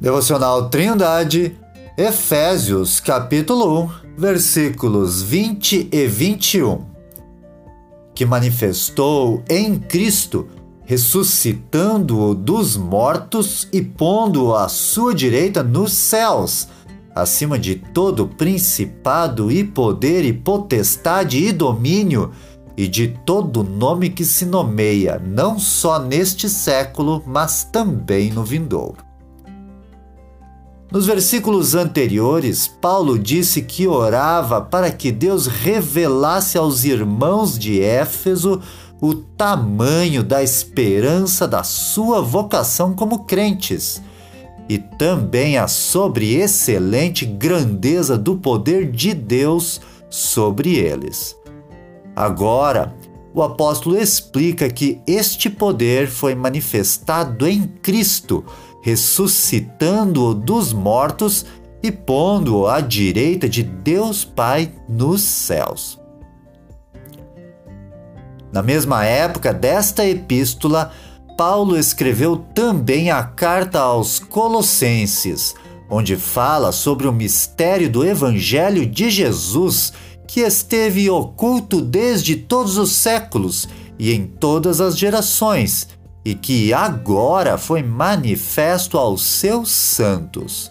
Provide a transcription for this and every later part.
Devocional Trindade, Efésios, capítulo 1, versículos 20 e 21. Que manifestou em Cristo, ressuscitando-o dos mortos e pondo-o à sua direita nos céus, acima de todo principado e poder e potestade e domínio, e de todo nome que se nomeia, não só neste século, mas também no vindouro. Nos versículos anteriores, Paulo disse que orava para que Deus revelasse aos irmãos de Éfeso o tamanho da esperança da sua vocação como crentes e também a sobre excelente grandeza do poder de Deus sobre eles. Agora, o apóstolo explica que este poder foi manifestado em Cristo ressuscitando-o dos mortos e pondo-o à direita de Deus Pai nos céus. Na mesma época desta epístola, Paulo escreveu também a carta aos Colossenses, onde fala sobre o mistério do Evangelho de Jesus que esteve oculto desde todos os séculos e em todas as gerações e que agora foi manifesto aos seus santos.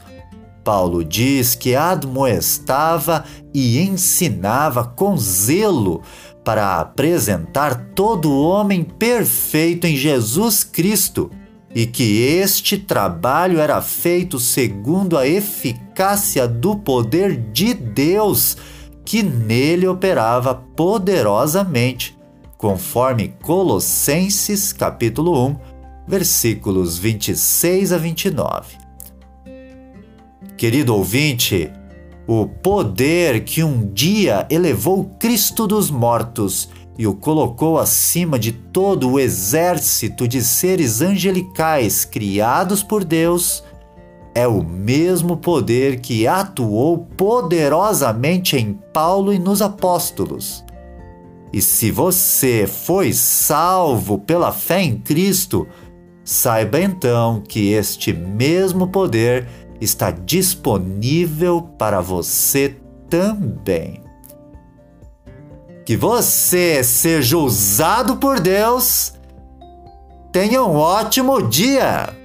Paulo diz que admoestava e ensinava com zelo para apresentar todo homem perfeito em Jesus Cristo e que este trabalho era feito segundo a eficácia do poder de Deus que nele operava poderosamente conforme Colossenses capítulo 1, versículos 26 a 29. Querido ouvinte, o poder que um dia elevou Cristo dos mortos e o colocou acima de todo o exército de seres angelicais criados por Deus, é o mesmo poder que atuou poderosamente em Paulo e nos apóstolos. E se você foi salvo pela fé em Cristo, saiba então que este mesmo poder está disponível para você também. Que você seja usado por Deus. Tenha um ótimo dia!